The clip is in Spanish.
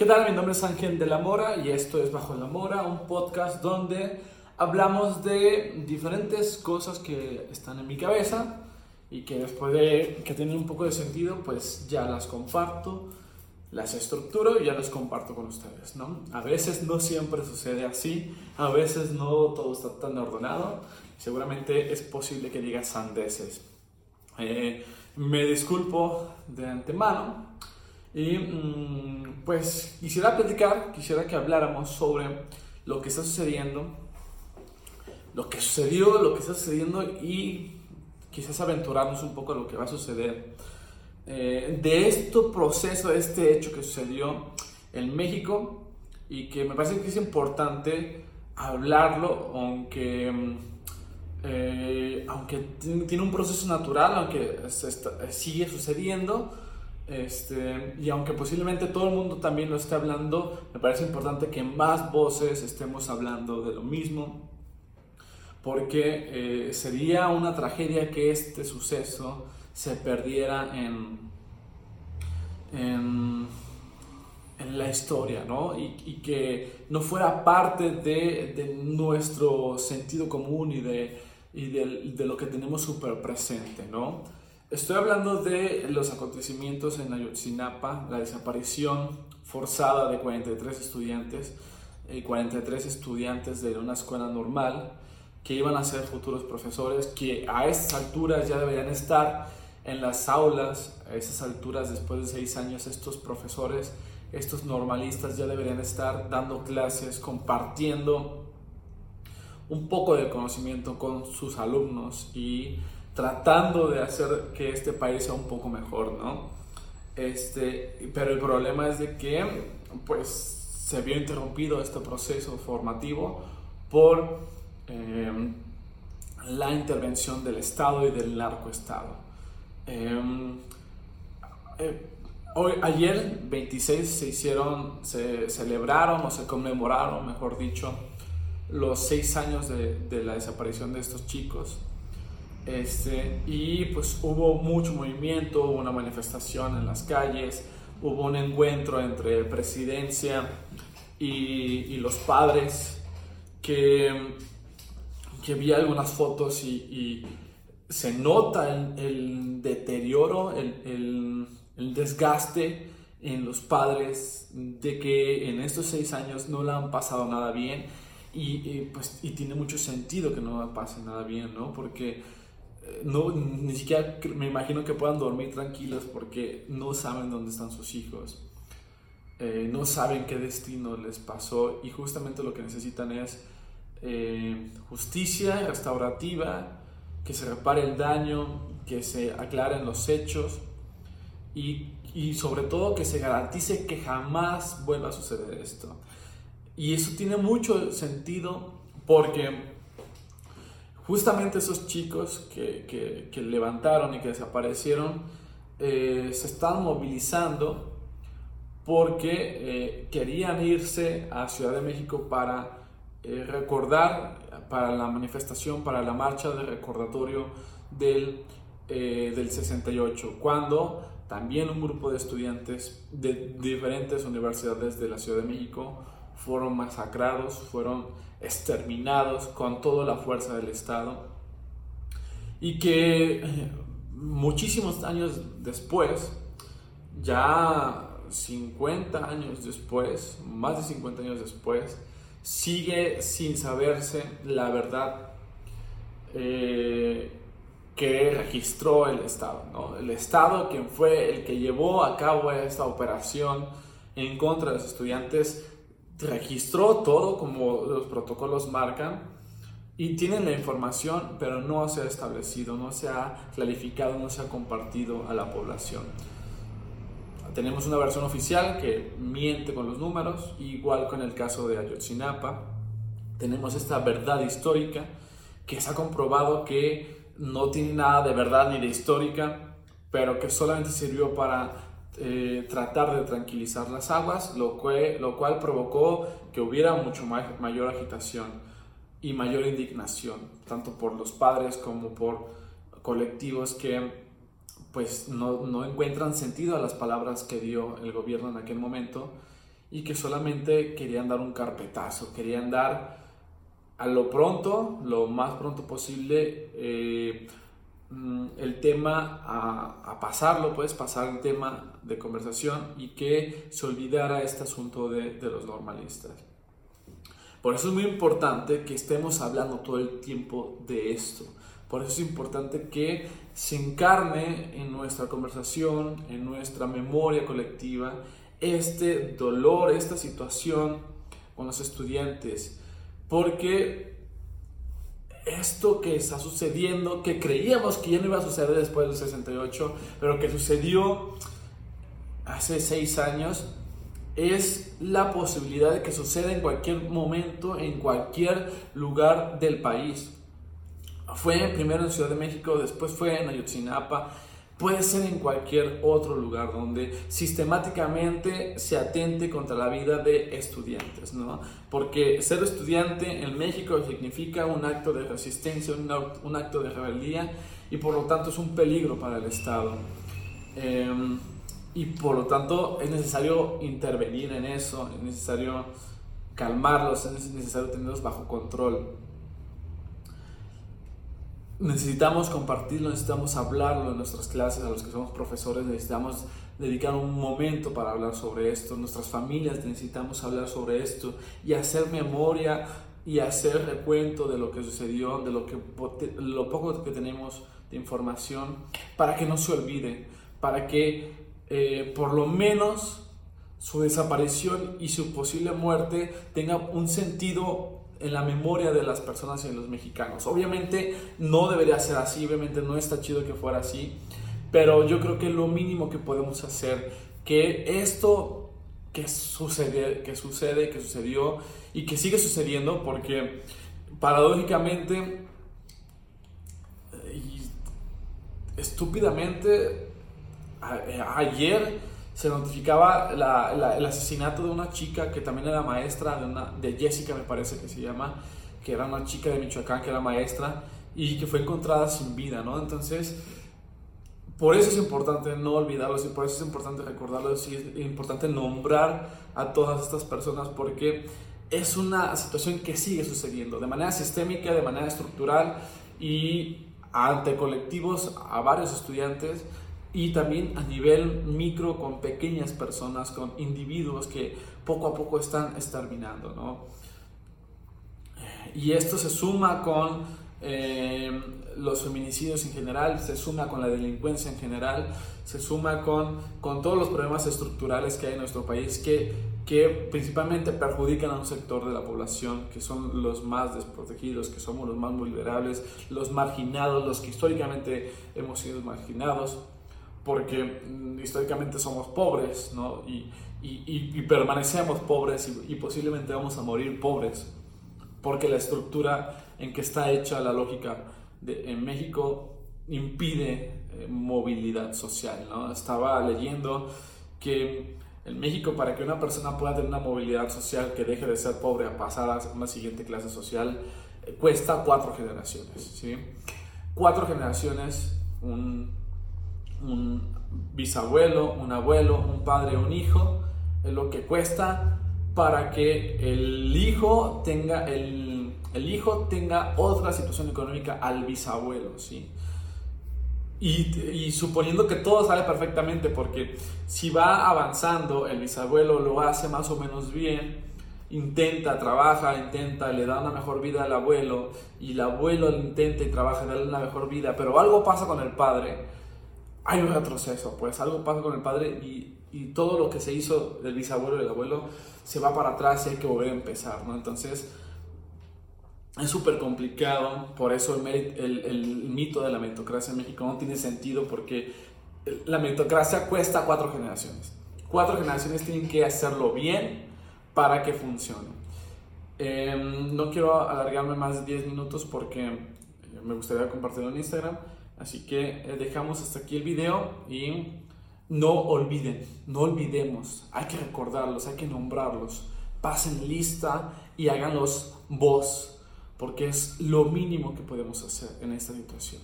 ¿Qué tal? Mi nombre es Ángel de la Mora y esto es Bajo la Mora, un podcast donde hablamos de diferentes cosas que están en mi cabeza y que después de que tienen un poco de sentido, pues ya las comparto, las estructuro y ya las comparto con ustedes, ¿no? A veces no siempre sucede así, a veces no todo está tan ordenado, seguramente es posible que diga sandeces. Eh, me disculpo de antemano y mm, pues quisiera platicar, quisiera que habláramos sobre lo que está sucediendo, lo que sucedió, lo que está sucediendo y quizás aventurarnos un poco a lo que va a suceder. Eh, de este proceso, de este hecho que sucedió en México y que me parece que es importante hablarlo, aunque, mm, eh, aunque tiene un proceso natural, aunque sigue sucediendo, este, y aunque posiblemente todo el mundo también lo esté hablando, me parece importante que más voces estemos hablando de lo mismo, porque eh, sería una tragedia que este suceso se perdiera en, en, la historia, ¿no? Y, que no fuera parte de, nuestro sentido común y de, y de, de lo que tenemos súper presente, ¿no? Estoy hablando de los acontecimientos en Ayotzinapa, la desaparición forzada de 43 estudiantes, y 43 estudiantes de una escuela normal que iban a ser futuros profesores, que a estas alturas ya deberían estar en las aulas, a esas alturas después de seis años estos profesores, estos normalistas ya deberían estar dando clases, compartiendo un poco de conocimiento con sus alumnos y tratando de hacer que este país sea un poco mejor, ¿no? Este, pero el problema es de que, pues, se vio interrumpido este proceso formativo por em, la intervención del Estado y del narcoestado. Em, eh, hoy, ayer, 26, se hicieron, se celebraron o se conmemoraron, mejor dicho, los seis años de, de la desaparición de estos chicos. Este, y pues hubo mucho movimiento, hubo una manifestación en las calles, hubo un encuentro entre presidencia y, los padres que, que, vi algunas fotos y, se nota el, deterioro, el, el, desgaste en los padres de que en estos seis años no le han pasado nada bien y, pues, y tiene mucho sentido que no le pase nada bien, ¿no? Porque no, ni siquiera me imagino que puedan dormir tranquilos porque no saben dónde están sus hijos, eh, no saben qué destino les pasó y justamente lo que necesitan es eh, justicia restaurativa, que se repare el daño, que se aclaren los hechos y, y sobre todo que se garantice que jamás vuelva a suceder esto. Y eso tiene mucho sentido porque justamente esos chicos que, que, levantaron y que desaparecieron eh, se están movilizando porque eh, querían irse a Ciudad de México para eh, recordar, para la manifestación, para la marcha de recordatorio del, del 68, cuando también un grupo de estudiantes de diferentes universidades de la Ciudad de México fueron masacrados, fueron exterminados con toda la fuerza del Estado y que eh, muchísimos años después, ya 50 años después, más de 50 años después, sigue sin saberse la verdad eh, que registró el Estado. ¿no? El Estado, quien fue el que llevó a cabo esta operación en contra de los estudiantes, registró todo como los protocolos marcan y tienen la información, pero no se ha establecido, no se ha clarificado, no se ha compartido a la población. Tenemos una versión oficial que miente con los números, igual con el caso de Ayotzinapa. Tenemos esta verdad histórica que se ha comprobado que no tiene nada de verdad ni de histórica, pero que solamente sirvió para eh, tratar de tranquilizar las aguas, lo, cual provocó que hubiera mucho mayor agitación y mayor indignación, tanto por los padres como por colectivos que pues no, encuentran sentido a las palabras que dio el gobierno en aquel momento y que solamente querían dar un carpetazo, querían dar a lo pronto, lo más pronto posible, eh, el tema a, pasarlo, puedes pasar el tema de conversación y que se olvidara este asunto de, de los normalistas. Por eso es muy importante que estemos hablando todo el tiempo de esto. Por eso es importante que se encarne en nuestra conversación, en nuestra memoria colectiva, este dolor, esta situación con los estudiantes. Porque esto que está sucediendo, que creíamos que ya no iba a suceder después del 68, pero que sucedió hace seis años, es la posibilidad de que suceda en cualquier momento, en cualquier lugar del país. Fue primero en Ciudad de México, después fue en Ayotzinapa, puede ser en cualquier otro lugar donde sistemáticamente se atente contra la vida de estudiantes, ¿no? Porque ser estudiante en México significa un acto de resistencia, un, acto de rebeldía y por lo tanto es un peligro para el Estado. Em, y por lo tanto es necesario intervenir en eso, es necesario calmarlos, es necesario tenerlos bajo control necesitamos compartirlo, necesitamos hablarlo en nuestras clases, a los que somos profesores necesitamos dedicar un momento para hablar sobre esto, nuestras familias necesitamos hablar sobre esto y hacer memoria y hacer recuento de lo que sucedió, de lo, que, lo poco que tenemos de información, para que no se olvide, para que eh, por lo menos su desaparición y su posible muerte tenga un sentido en la memoria de las personas y de los mexicanos. Obviamente no debería ser así, obviamente no está chido que fuera así, pero yo creo que lo mínimo que podemos hacer, que esto que sucede, que sucede, que sucedió y que sigue sucediendo, porque paradójicamente y estúpidamente ayer se notificaba el asesinato de una chica que también era maestra, de, una, de Jessica me parece que se llama, que era una chica de Michoacán que era maestra y que fue encontrada sin vida, ¿no? Entonces, por eso es importante no olvidarlos y por eso es importante recordarlos y es importante nombrar a todas estas personas porque es una situación que sigue sucediendo de manera sistémica, de manera estructural y ante colectivos, a varios estudiantes, y también a nivel micro con pequeñas personas, con individuos que poco a poco están exterminando. ¿no? Y esto se suma con eh, los feminicidios en general, se suma con la delincuencia en general, se suma con, con todos los problemas estructurales que hay en nuestro país que, que principalmente perjudican a un sector de la población, que son los más desprotegidos, que somos los más vulnerables, los marginados, los que históricamente hemos sido marginados porque mm, históricamente somos pobres, ¿no? Y, y, y, permanecemos pobres y, posiblemente vamos a morir pobres, porque la estructura en que está hecha la lógica de, en México impide eh, movilidad social, ¿no? Estaba leyendo que en México para que una persona pueda tener una movilidad social que deje de ser pobre a pasar a una siguiente clase social, eh, cuesta cuatro generaciones, ¿sí? Cuatro generaciones, un bisabuelo, un abuelo, un padre, un hijo, es lo que cuesta para que el hijo tenga, el, hijo tenga otra situación económica al bisabuelo, ¿sí? Y, suponiendo que todo sale perfectamente, porque si va avanzando, el bisabuelo lo hace más o menos bien, intenta, trabaja, intenta, le da una mejor vida al abuelo, y el abuelo intenta y trabaja, darle una mejor vida, pero algo pasa con el padre, hay un retroceso, pues algo pasa con el padre y, y todo lo que se hizo del bisabuelo y del abuelo se va para atrás y hay que volver a empezar, ¿no? Entonces, es súper complicado, por eso el, el, el, mito de la meritocracia en México no tiene sentido porque la meritocracia cuesta cuatro generaciones. Cuatro generaciones tienen que hacerlo bien para que funcione. Em, no quiero alargarme más de 10 minutos porque me gustaría compartirlo en Instagram. Así que eh, dejamos hasta aquí el video y no olviden, no olvidemos, hay que recordarlos, hay que nombrarlos. Pasen lista y háganlos voz, porque es lo mínimo que podemos hacer en esta situación.